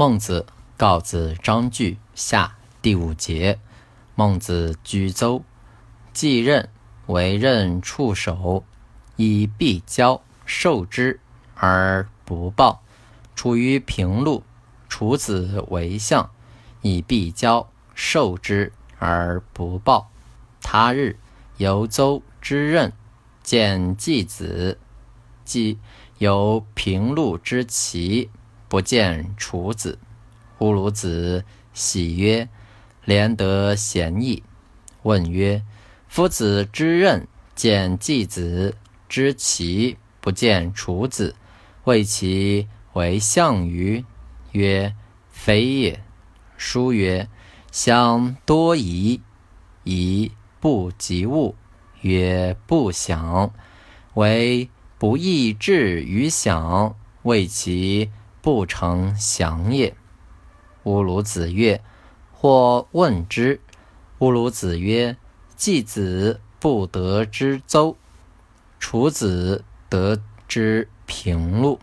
孟子告子章句下第五节。孟子居邹，继任为任处守，以必交受之而不报。处于平陆，楚子为相，以必交受之而不报。他日由邹之任，见季子，季由平陆之齐，不见楚子。乌鲁子喜曰。廉得贤义，问曰：“夫子之任，见季子之齐，不见楚子，谓其为相于？”曰：“非也。”书曰：“相多疑，疑不及物。”曰：“不祥。”为不义志于祥，谓其不成祥也。乌鲁子曰。或问之，乌鲁子曰：“季子不得之邹，楚子得之平陆。”